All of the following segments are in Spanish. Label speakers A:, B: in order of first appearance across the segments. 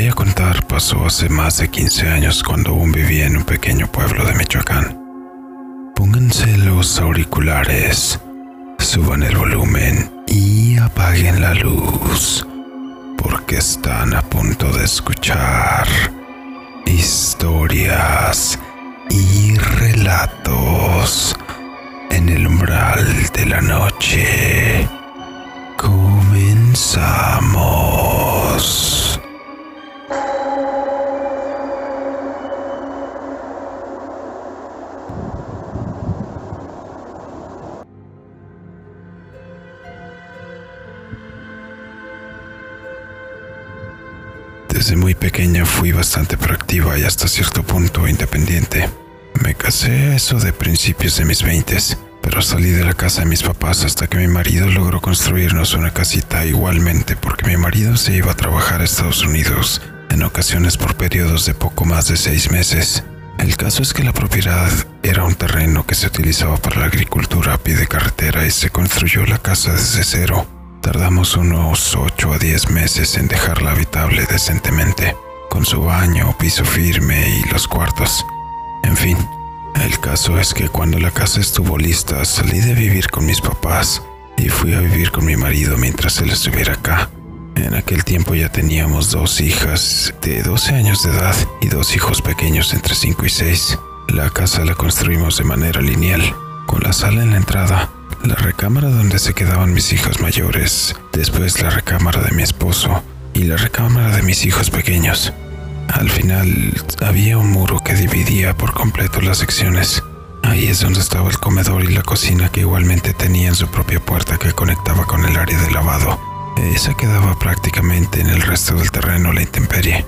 A: voy a contar pasó hace más de 15 años cuando aún vivía en un pequeño pueblo de Michoacán. Pónganse los auriculares, suban el volumen y apaguen la luz, porque están a punto de escuchar historias y relatos en el umbral de la noche. Comenzamos. Pequeña fui bastante proactiva y hasta cierto punto independiente. Me casé eso de principios de mis veintes, pero salí de la casa de mis papás hasta que mi marido logró construirnos una casita igualmente porque mi marido se iba a trabajar a Estados Unidos, en ocasiones por periodos de poco más de seis meses. El caso es que la propiedad era un terreno que se utilizaba para la agricultura a pie de carretera y se construyó la casa desde cero. Tardamos unos 8 a 10 meses en dejarla habitable decentemente, con su baño, piso firme y los cuartos. En fin, el caso es que cuando la casa estuvo lista salí de vivir con mis papás y fui a vivir con mi marido mientras él estuviera acá. En aquel tiempo ya teníamos dos hijas de 12 años de edad y dos hijos pequeños entre 5 y 6. La casa la construimos de manera lineal, con la sala en la entrada, la recámara donde se quedaban mis hijas mayores, después la recámara de mi esposo y la recámara de mis hijos pequeños. Al final había un muro que dividía por completo las secciones. Ahí es donde estaba el comedor y la cocina que igualmente tenían su propia puerta que conectaba con el área de lavado. Esa quedaba prácticamente en el resto del terreno la intemperie.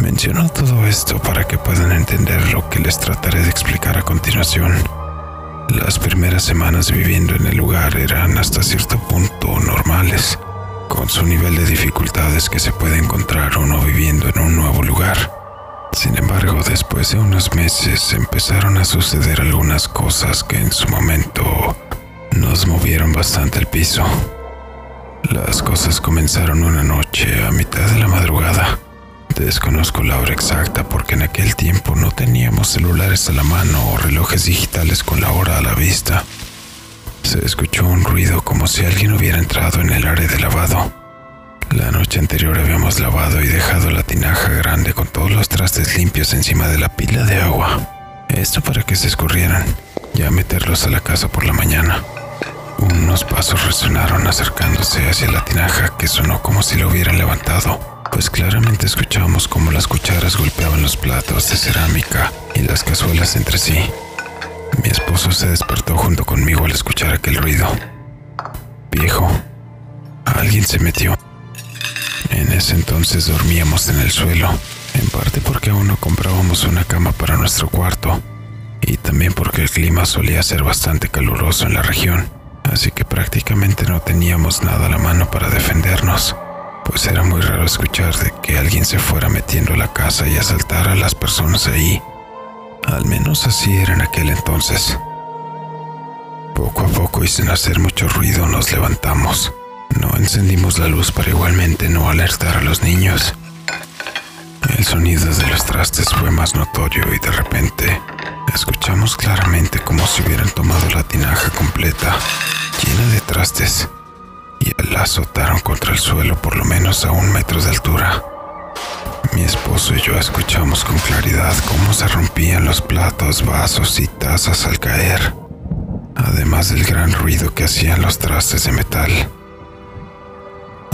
A: Menciono todo esto para que puedan entender lo que les trataré de explicar a continuación. Las primeras semanas viviendo en el lugar eran hasta cierto punto normales, con su nivel de dificultades que se puede encontrar uno viviendo en un nuevo lugar. Sin embargo, después de unos meses empezaron a suceder algunas cosas que en su momento nos movieron bastante el piso. Las cosas comenzaron una noche a mitad de la madrugada. Desconozco la hora exacta porque en aquel tiempo no teníamos celulares a la mano o relojes digitales con la hora a la vista. Se escuchó un ruido como si alguien hubiera entrado en el área de lavado. La noche anterior habíamos lavado y dejado la tinaja grande con todos los trastes limpios encima de la pila de agua. Esto para que se escurrieran, ya meterlos a la casa por la mañana. Unos pasos resonaron acercándose hacia la tinaja que sonó como si lo hubieran levantado, pues claramente escuchamos como las cucharas golpeaban los platos de cerámica y las cazuelas entre sí. Mi esposo se despertó junto conmigo al escuchar aquel ruido. Viejo, alguien se metió. En ese entonces dormíamos en el suelo, en parte porque aún no comprábamos una cama para nuestro cuarto, y también porque el clima solía ser bastante caluroso en la región así que prácticamente no teníamos nada a la mano para defendernos, pues era muy raro escuchar de que alguien se fuera metiendo a la casa y asaltara a las personas ahí. Al menos así era en aquel entonces. Poco a poco y sin hacer mucho ruido nos levantamos. No encendimos la luz para igualmente no alertar a los niños. El sonido de los trastes fue más notorio y de repente escuchamos claramente como si hubieran tomado la tinaja completa, llena de trastes, y la azotaron contra el suelo por lo menos a un metro de altura. Mi esposo y yo escuchamos con claridad cómo se rompían los platos, vasos y tazas al caer, además del gran ruido que hacían los trastes de metal.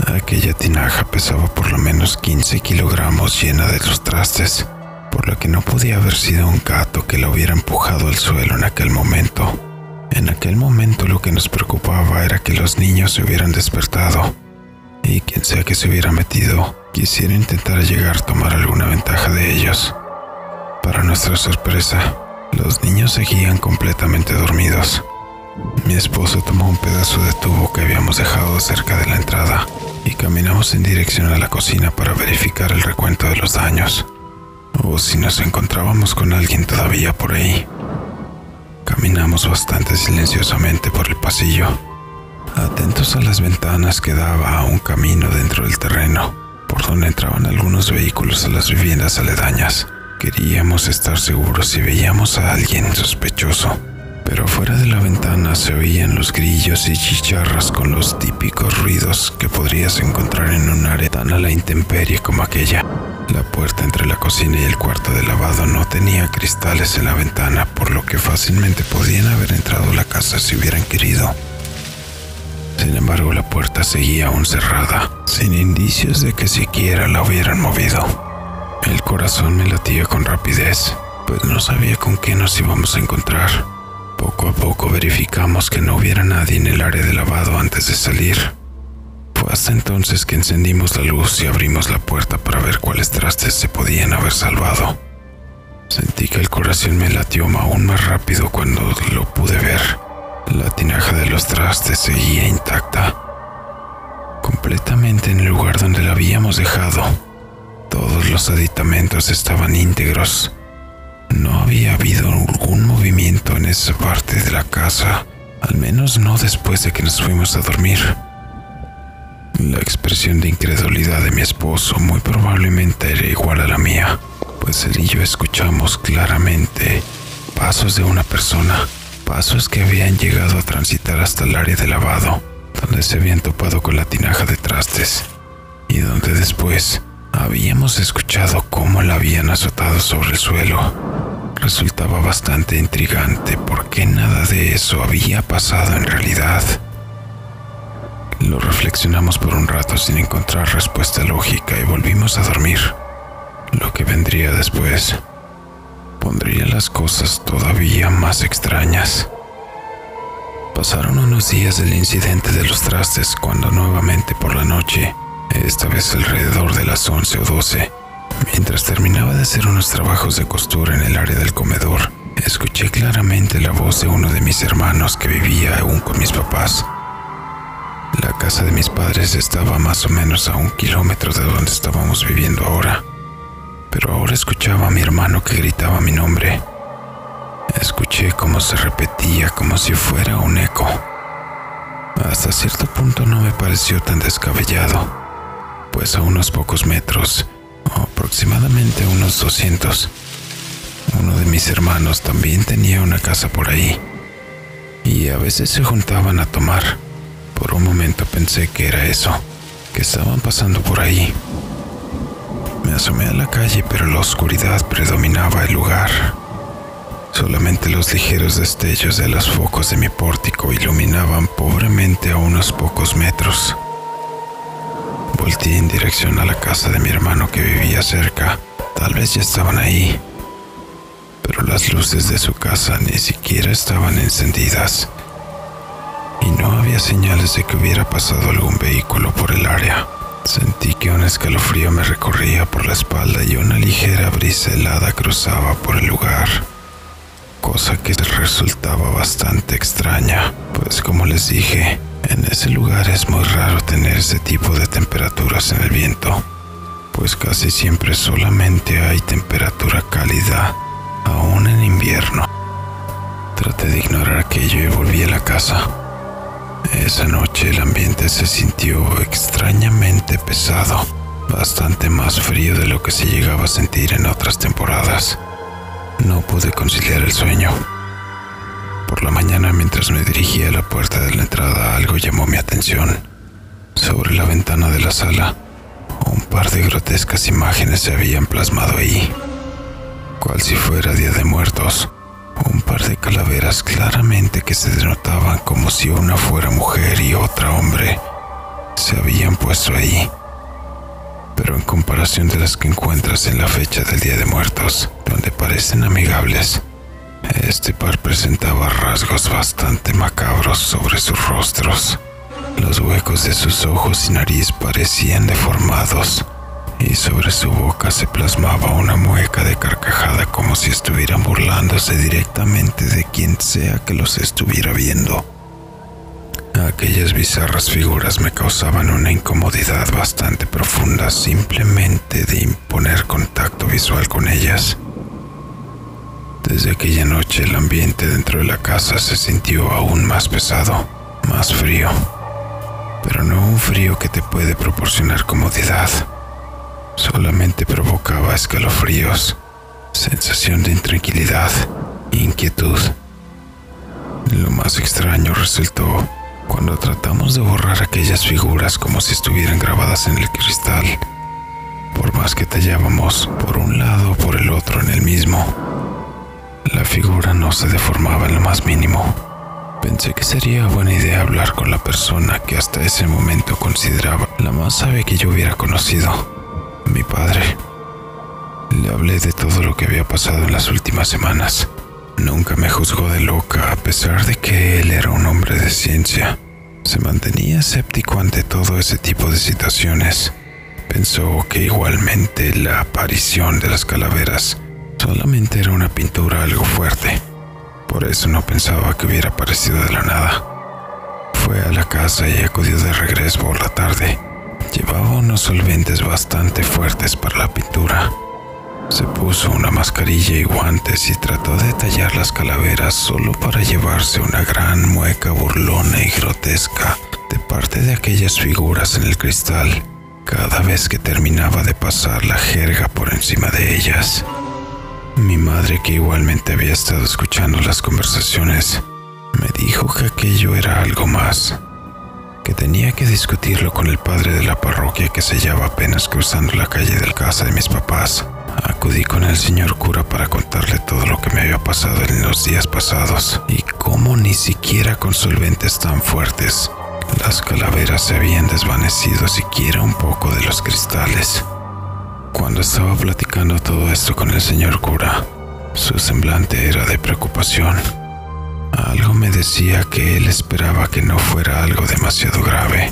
A: Aquella tinaja pesaba por lo menos 15 kilogramos llena de los trastes, por lo que no podía haber sido un gato que la hubiera empujado al suelo en aquel momento. En aquel momento lo que nos preocupaba era que los niños se hubieran despertado y quien sea que se hubiera metido quisiera intentar llegar a tomar alguna ventaja de ellos. Para nuestra sorpresa, los niños seguían completamente dormidos. Mi esposo tomó un pedazo de tubo que habíamos dejado cerca de la entrada y caminamos en dirección a la cocina para verificar el recuento de los daños o si nos encontrábamos con alguien todavía por ahí. Caminamos bastante silenciosamente por el pasillo, atentos a las ventanas que daba a un camino dentro del terreno. por donde entraban algunos vehículos a las viviendas aledañas. Queríamos estar seguros si veíamos a alguien sospechoso, pero fuera de la ventana se oían los grillos y chicharras con los típicos ruidos que podrías encontrar en un área tan a la intemperie como aquella. La puerta entre la cocina y el cuarto de lavado no tenía cristales en la ventana, por lo que fácilmente podían haber entrado a la casa si hubieran querido. Sin embargo, la puerta seguía aún cerrada, sin indicios de que siquiera la hubieran movido. El corazón me latía con rapidez, pues no sabía con qué nos íbamos a encontrar. Poco a poco verificamos que no hubiera nadie en el área de lavado antes de salir. Hasta entonces que encendimos la luz y abrimos la puerta para ver cuáles trastes se podían haber salvado. Sentí que el corazón me latió aún más rápido cuando lo pude ver. La tinaja de los trastes seguía intacta, completamente en el lugar donde la habíamos dejado. Todos los aditamentos estaban íntegros. No había habido algún movimiento en esa parte de la casa, al menos no después de que nos fuimos a dormir. La expresión de incredulidad de mi esposo muy probablemente era igual a la mía, pues él y yo escuchamos claramente pasos de una persona, pasos que habían llegado a transitar hasta el área de lavado, donde se habían topado con la tinaja de trastes, y donde después habíamos escuchado cómo la habían azotado sobre el suelo. Resultaba bastante intrigante porque nada de eso había pasado en realidad. Lo reflexionamos por un rato sin encontrar respuesta lógica y volvimos a dormir. Lo que vendría después pondría las cosas todavía más extrañas. Pasaron unos días del incidente de los trastes cuando nuevamente por la noche, esta vez alrededor de las 11 o 12, mientras terminaba de hacer unos trabajos de costura en el área del comedor, escuché claramente la voz de uno de mis hermanos que vivía aún con mis papás. La casa de mis padres estaba más o menos a un kilómetro de donde estábamos viviendo ahora, pero ahora escuchaba a mi hermano que gritaba mi nombre. Escuché cómo se repetía como si fuera un eco. Hasta cierto punto no me pareció tan descabellado, pues a unos pocos metros, aproximadamente unos 200, uno de mis hermanos también tenía una casa por ahí, y a veces se juntaban a tomar. Por un momento pensé que era eso, que estaban pasando por ahí. Me asomé a la calle, pero la oscuridad predominaba el lugar. Solamente los ligeros destellos de los focos de mi pórtico iluminaban pobremente a unos pocos metros. Volté en dirección a la casa de mi hermano que vivía cerca. Tal vez ya estaban ahí, pero las luces de su casa ni siquiera estaban encendidas y no había señales de que hubiera pasado algún vehículo por el área. Sentí que un escalofrío me recorría por la espalda y una ligera brisa helada cruzaba por el lugar, cosa que resultaba bastante extraña, pues como les dije, en ese lugar es muy raro tener ese tipo de temperaturas en el viento, pues casi siempre solamente hay temperatura cálida, aún en invierno. Traté de ignorar aquello y volví a la casa. Esa noche el ambiente se sintió extrañamente pesado, bastante más frío de lo que se llegaba a sentir en otras temporadas. No pude conciliar el sueño. Por la mañana, mientras me dirigía a la puerta de la entrada, algo llamó mi atención. Sobre la ventana de la sala, un par de grotescas imágenes se habían plasmado ahí, cual si fuera Día de Muertos un par de calaveras claramente que se denotaban como si una fuera mujer y otra hombre se habían puesto ahí. Pero en comparación de las que encuentras en la fecha del Día de Muertos, donde parecen amigables, este par presentaba rasgos bastante macabros sobre sus rostros. Los huecos de sus ojos y nariz parecían deformados y sobre su boca se plasmaba una mueca de carcajada como si estuvieran burlándose directamente de quien sea que los estuviera viendo. Aquellas bizarras figuras me causaban una incomodidad bastante profunda simplemente de imponer contacto visual con ellas. Desde aquella noche el ambiente dentro de la casa se sintió aún más pesado, más frío, pero no un frío que te puede proporcionar comodidad solamente provocaba escalofríos, sensación de intranquilidad e inquietud. Lo más extraño resultó cuando tratamos de borrar aquellas figuras como si estuvieran grabadas en el cristal. Por más que tallábamos por un lado o por el otro en el mismo, la figura no se deformaba en lo más mínimo. Pensé que sería buena idea hablar con la persona que hasta ese momento consideraba la más sabia que yo hubiera conocido, mi padre. Le hablé de todo lo que había pasado en las últimas semanas Nunca me juzgó de loca a pesar de que él era un hombre de ciencia. Se mantenía escéptico ante todo ese tipo de situaciones. Pensó que igualmente la aparición de las calaveras solamente era una pintura algo fuerte. Por eso no pensaba que hubiera aparecido de la nada. Fue a la casa y acudió de regreso por la tarde. Llevaba unos solventes bastante fuertes para la pintura. Se puso una mascarilla y guantes y trató de tallar las calaveras solo para llevarse una gran mueca burlona y grotesca de parte de aquellas figuras en el cristal cada vez que terminaba de pasar la jerga por encima de ellas. Mi madre, que igualmente había estado escuchando las conversaciones, me dijo que aquello era algo más, que tenía que discutirlo con el padre de la parroquia que se hallaba apenas cruzando la calle del casa de mis papás. Acudí con el señor cura para contarle todo lo que me había pasado en los días pasados y cómo ni siquiera con solventes tan fuertes las calaveras se habían desvanecido siquiera un poco de los cristales. Cuando estaba platicando todo esto con el señor cura, su semblante era de preocupación. Algo me decía que él esperaba que no fuera algo demasiado grave.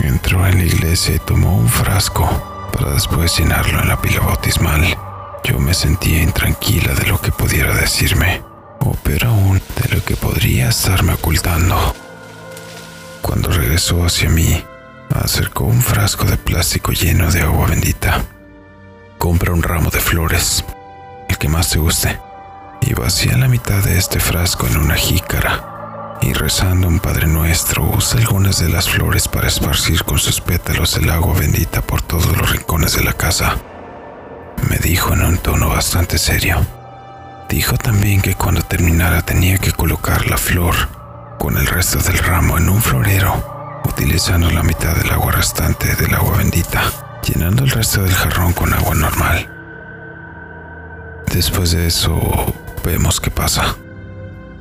A: Entró en la iglesia y tomó un frasco para después llenarlo en la pila bautismal. Yo me sentía intranquila de lo que pudiera decirme, o peor aún, de lo que podría estarme ocultando. Cuando regresó hacia mí, acercó un frasco de plástico lleno de agua bendita. Compra un ramo de flores, el que más te guste, y vacía la mitad de este frasco en una jícara y rezando un Padre Nuestro usa algunas de las flores para esparcir con sus pétalos el agua bendita por todos los rincones de la casa. Me dijo en un tono bastante serio. Dijo también que cuando terminara tenía que colocar la flor con el resto del ramo en un florero, utilizando la mitad del agua restante del agua bendita, llenando el resto del jarrón con agua normal. Después de eso, vemos qué pasa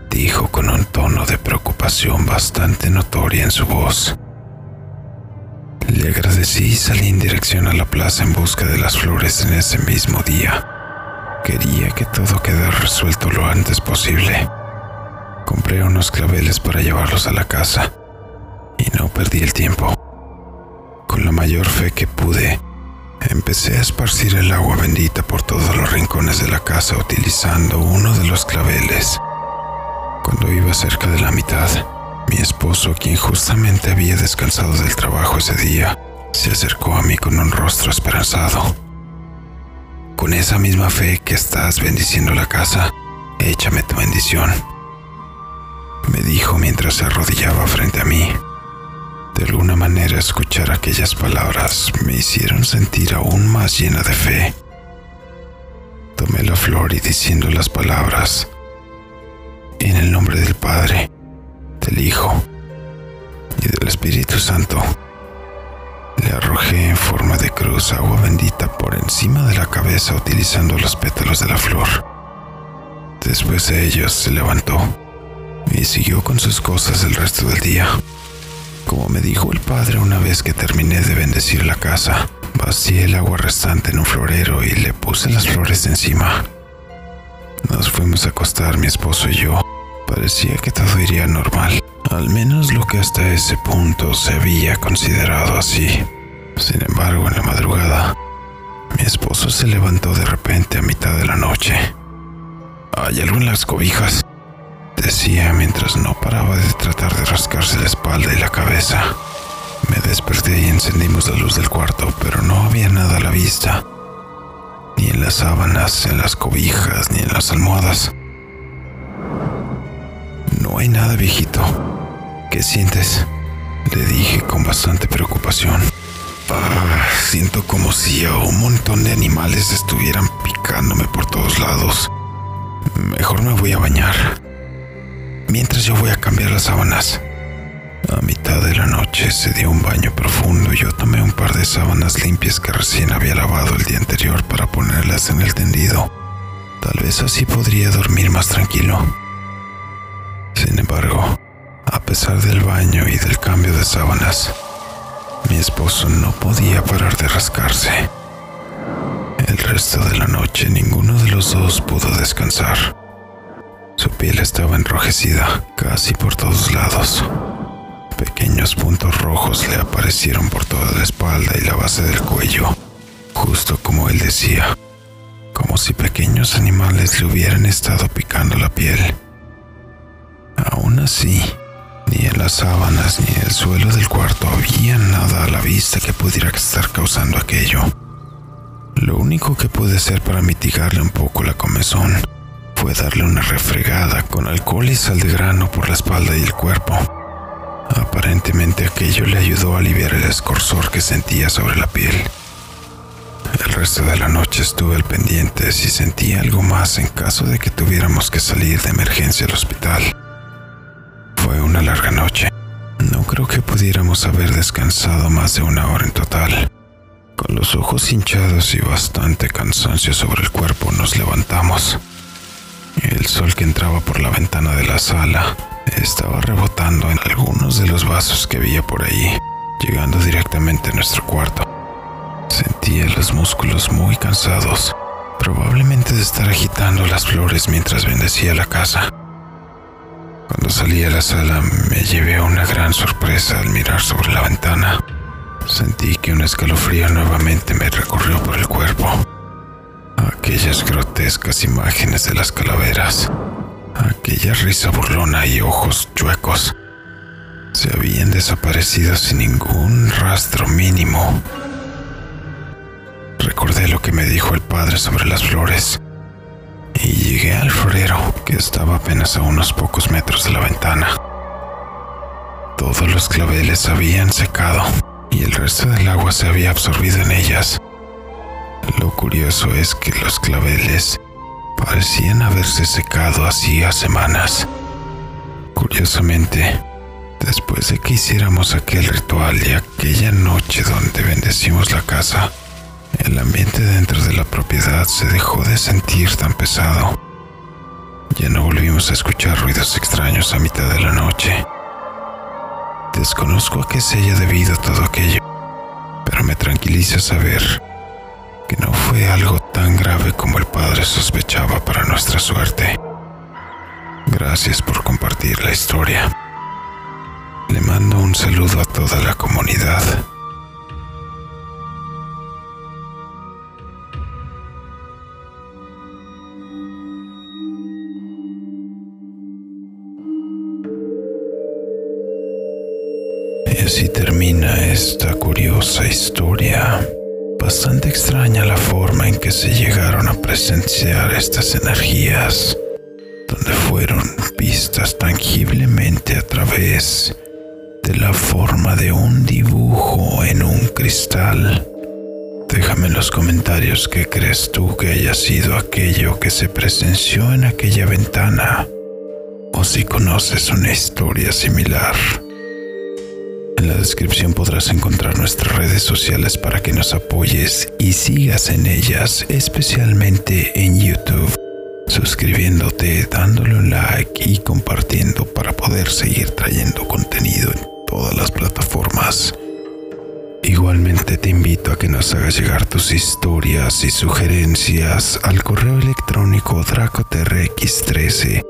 A: dijo con un tono de preocupación bastante notoria en su voz. Le agradecí y salí en dirección a la plaza en busca de las flores en ese mismo día. Quería que todo quedara resuelto lo antes posible. Compré unos claveles para llevarlos a la casa y no perdí el tiempo. Con la mayor fe que pude, empecé a esparcir el agua bendita por todos los rincones de la casa utilizando uno de los claveles cuando iba cerca de la mitad, mi esposo, quien justamente había descansado del trabajo ese día, se acercó a mí con un rostro esperanzado. Con esa misma fe que estás bendiciendo la casa, échame tu bendición, me dijo mientras se arrodillaba frente a mí. De alguna manera escuchar aquellas palabras me hicieron sentir aún más llena de fe. Tomé la flor y diciendo las palabras, en el nombre del Padre, del Hijo y del Espíritu Santo, le arrojé en forma de cruz agua bendita por encima de la cabeza utilizando los pétalos de la flor. Después de ellos se levantó y siguió con sus cosas el resto del día. Como me dijo el padre una vez que terminé de bendecir la casa, vacié el agua restante en un florero y le puse las flores encima. Nos fuimos a acostar mi esposo y yo. Parecía que todo iría normal, al menos lo que hasta ese punto se había considerado así. Sin embargo, en la madrugada, mi esposo se levantó de repente a mitad de la noche. ¿Hay algo en las cobijas? Decía mientras no paraba de tratar de rascarse la espalda y la cabeza. Me desperté y encendimos la luz del cuarto, pero no había nada a la vista ni en las sábanas, en las cobijas, ni en las almohadas. No hay nada, viejito. ¿Qué sientes? Le dije con bastante preocupación. Ah, siento como si un montón de animales estuvieran picándome por todos lados. Mejor me voy a bañar. Mientras yo voy a cambiar las sábanas. A mitad de la noche se dio un baño profundo y yo tomé un par de sábanas limpias que recién había lavado el día anterior para ponerlas en el tendido. Tal vez así podría dormir más tranquilo. Sin embargo, a pesar del baño y del cambio de sábanas, mi esposo no podía parar de rascarse. El resto de la noche ninguno de los dos pudo descansar. Su piel estaba enrojecida casi por todos lados. Pequeños puntos rojos le aparecieron por toda la espalda y la base del cuello, justo como él decía, como si pequeños animales le hubieran estado picando la piel. Aún así, ni en las sábanas ni en el suelo del cuarto había nada a la vista que pudiera estar causando aquello. Lo único que pude hacer para mitigarle un poco la comezón fue darle una refregada con alcohol y sal de grano por la espalda y el cuerpo. Aparentemente aquello le ayudó a aliviar el escorzor que sentía sobre la piel. El resto de la noche estuve al pendiente si sentía algo más en caso de que tuviéramos que salir de emergencia al hospital. Fue una larga noche. No creo que pudiéramos haber descansado más de una hora en total. Con los ojos hinchados y bastante cansancio sobre el cuerpo nos levantamos. El sol que entraba por la ventana de la sala estaba rebotando en algunos de los vasos que había por ahí, llegando directamente a nuestro cuarto. Sentía los músculos muy cansados, probablemente de estar agitando las flores mientras bendecía la casa. Cuando salí a la sala me llevé a una gran sorpresa al mirar sobre la ventana. Sentí que un escalofrío nuevamente me recorrió por el cuerpo. Aquellas grotescas imágenes de las calaveras Aquella risa burlona y ojos chuecos se habían desaparecido sin ningún rastro mínimo. Recordé lo que me dijo el padre sobre las flores y llegué al florero que estaba apenas a unos pocos metros de la ventana. Todos los claveles habían secado y el resto del agua se había absorbido en ellas. Lo curioso es que los claveles parecían haberse secado hacía semanas. Curiosamente, después de que hiciéramos aquel ritual y aquella noche donde bendecimos la casa, el ambiente dentro de la propiedad se dejó de sentir tan pesado. Ya no volvimos a escuchar ruidos extraños a mitad de la noche. Desconozco a qué se haya debido todo aquello, pero me tranquiliza saber que no fue algo tan grave como el padre sospechaba para nuestra suerte. Gracias por compartir la historia. Le mando un saludo a toda la comunidad. Y así termina esta curiosa historia. Bastante extraña la forma en que se llegaron a presenciar estas energías, donde fueron vistas tangiblemente a través de la forma de un dibujo en un cristal. Déjame en los comentarios qué crees tú que haya sido aquello que se presenció en aquella ventana, o si conoces una historia similar. En la descripción podrás encontrar nuestras redes sociales para que nos apoyes y sigas en ellas, especialmente en YouTube, suscribiéndote, dándole un like y compartiendo para poder seguir trayendo contenido en todas las plataformas. Igualmente te invito a que nos hagas llegar tus historias y sugerencias al correo electrónico dracotrx13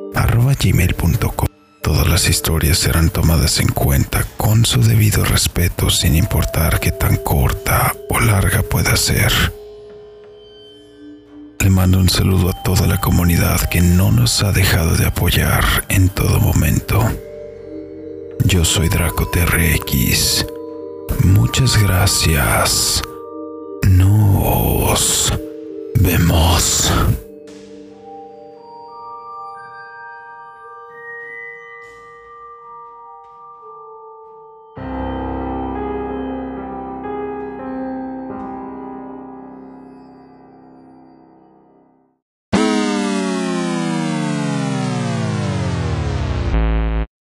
A: gmail.com Todas las historias serán tomadas en cuenta con su debido respeto sin importar qué tan corta o larga pueda ser. Le mando un saludo a toda la comunidad que no nos ha dejado de apoyar en todo momento. Yo soy Draco TRX. Muchas gracias. Nos vemos.